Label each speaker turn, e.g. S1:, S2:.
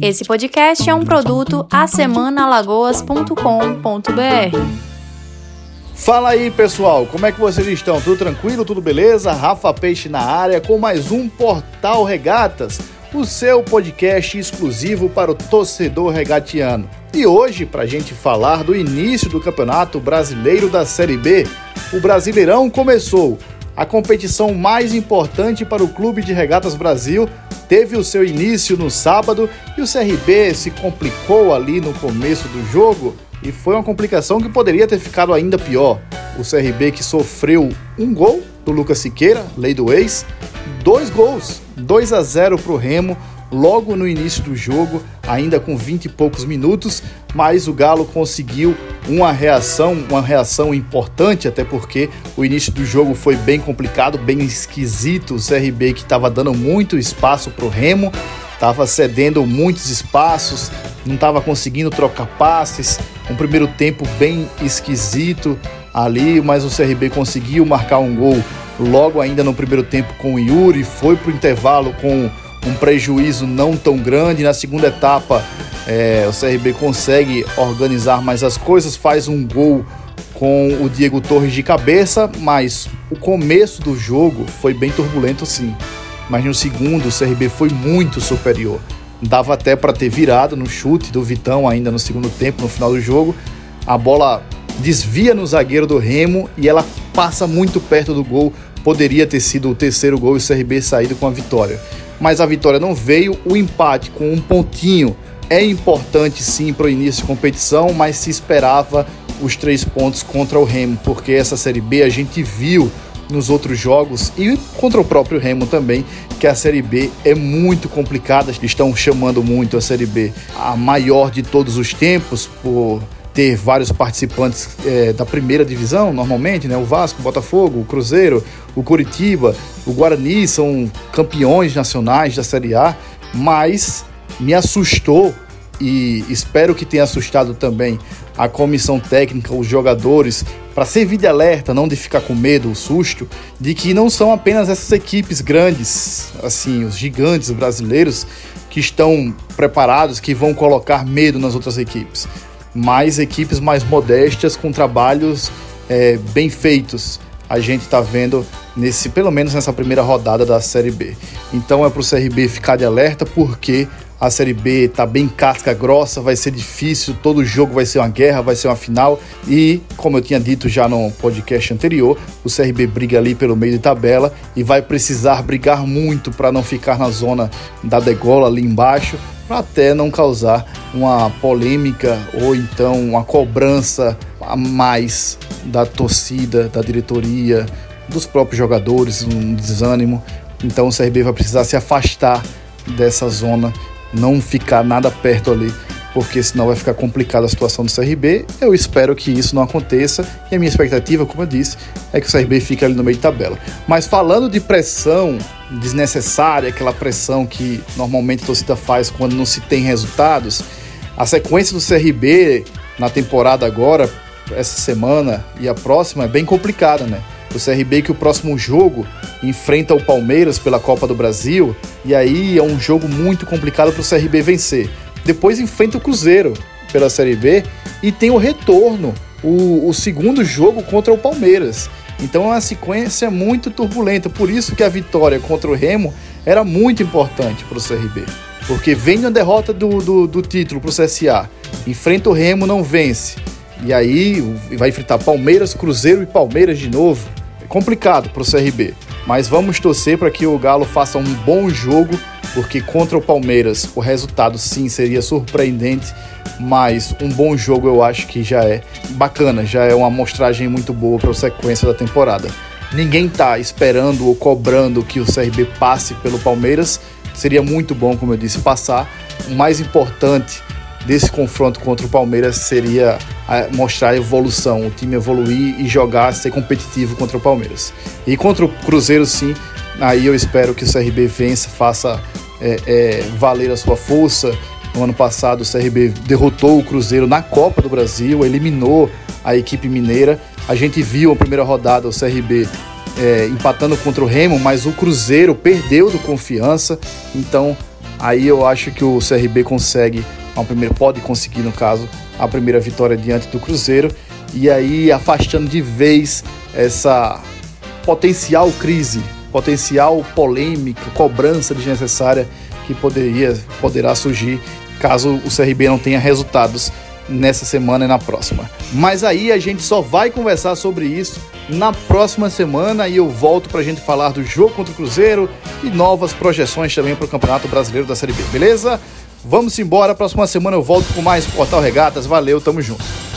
S1: Esse podcast é um produto asemanalagoas.com.br.
S2: Fala aí pessoal, como é que vocês estão? Tudo tranquilo? Tudo beleza? Rafa Peixe na área com mais um Portal Regatas, o seu podcast exclusivo para o torcedor regatiano. E hoje, para a gente falar do início do Campeonato Brasileiro da Série B, o Brasileirão começou. A competição mais importante para o Clube de Regatas Brasil teve o seu início no sábado e o CRB se complicou ali no começo do jogo e foi uma complicação que poderia ter ficado ainda pior. O CRB que sofreu um gol do Lucas Siqueira, lei do ex, dois gols, 2 a 0 para o Remo logo no início do jogo, ainda com 20 e poucos minutos, mas o Galo conseguiu uma reação, uma reação importante, até porque o início do jogo foi bem complicado, bem esquisito. O CRB que estava dando muito espaço para o Remo, estava cedendo muitos espaços, não estava conseguindo trocar passes. Um primeiro tempo bem esquisito ali, mas o CRB conseguiu marcar um gol logo ainda no primeiro tempo com o Yuri, foi para o intervalo com um prejuízo não tão grande. Na segunda etapa, é, o CRB consegue organizar mais as coisas, faz um gol com o Diego Torres de cabeça, mas o começo do jogo foi bem turbulento sim. Mas no segundo, o CRB foi muito superior. Dava até para ter virado no chute do Vitão ainda no segundo tempo, no final do jogo. A bola desvia no zagueiro do Remo e ela passa muito perto do gol. Poderia ter sido o terceiro gol e o CRB saído com a vitória mas a vitória não veio. O empate com um pontinho é importante sim para o início de competição, mas se esperava os três pontos contra o Remo, porque essa Série B a gente viu nos outros jogos e contra o próprio Remo também, que a Série B é muito complicada. Estão chamando muito a Série B a maior de todos os tempos por ter vários participantes é, da primeira divisão, normalmente, né? O Vasco, o Botafogo, o Cruzeiro, o Curitiba, o Guarani são campeões nacionais da Série A, mas me assustou e espero que tenha assustado também a comissão técnica, os jogadores, para servir de alerta, não de ficar com medo, o susto, de que não são apenas essas equipes grandes, assim, os gigantes brasileiros que estão preparados, que vão colocar medo nas outras equipes mas equipes mais modestas com trabalhos é, bem feitos. A gente está vendo nesse, pelo menos nessa primeira rodada da Série B. Então é para o CRB ficar de alerta porque a Série B está bem casca grossa, vai ser difícil, todo jogo vai ser uma guerra, vai ser uma final. E, como eu tinha dito já no podcast anterior, o CRB briga ali pelo meio de tabela e vai precisar brigar muito para não ficar na zona da degola ali embaixo para até não causar uma polêmica ou então uma cobrança a mais da torcida, da diretoria, dos próprios jogadores, um desânimo. Então o CRB vai precisar se afastar dessa zona, não ficar nada perto ali porque senão vai ficar complicada a situação do CRB. Eu espero que isso não aconteça e a minha expectativa, como eu disse, é que o CRB fique ali no meio de tabela. Mas falando de pressão desnecessária, aquela pressão que normalmente a torcida faz quando não se tem resultados, a sequência do CRB na temporada agora, essa semana e a próxima, é bem complicada, né? O CRB que o próximo jogo enfrenta o Palmeiras pela Copa do Brasil e aí é um jogo muito complicado para o CRB vencer. Depois enfrenta o Cruzeiro pela Série B e tem o retorno, o, o segundo jogo contra o Palmeiras. Então é uma sequência muito turbulenta. Por isso que a vitória contra o Remo era muito importante para o CRB. Porque vem na derrota do, do, do título para o CSA, enfrenta o Remo, não vence. E aí vai enfrentar Palmeiras, Cruzeiro e Palmeiras de novo. É complicado para o CRB. Mas vamos torcer para que o Galo faça um bom jogo porque contra o Palmeiras o resultado sim seria surpreendente, mas um bom jogo eu acho que já é bacana, já é uma amostragem muito boa para a sequência da temporada. Ninguém tá esperando ou cobrando que o CRB passe pelo Palmeiras, seria muito bom, como eu disse, passar. O mais importante desse confronto contra o Palmeiras seria mostrar a evolução, o time evoluir e jogar, ser competitivo contra o Palmeiras. E contra o Cruzeiro, sim, aí eu espero que o CRB vença, faça é, é, valer a sua força. No ano passado, o CRB derrotou o Cruzeiro na Copa do Brasil, eliminou a equipe mineira. A gente viu a primeira rodada o CRB é, empatando contra o Remo, mas o Cruzeiro perdeu do confiança. Então aí eu acho que o CRB consegue, a primeira, pode conseguir no caso, a primeira vitória diante do Cruzeiro e aí afastando de vez essa potencial crise, potencial polêmica, cobrança desnecessária que poderia poderá surgir caso o CRB não tenha resultados nessa semana e na próxima. Mas aí a gente só vai conversar sobre isso na próxima semana e eu volto para a gente falar do jogo contra o Cruzeiro e novas projeções também para o Campeonato Brasileiro da Série B, beleza? Vamos embora, próxima semana eu volto com mais Portal Regatas. Valeu, tamo junto.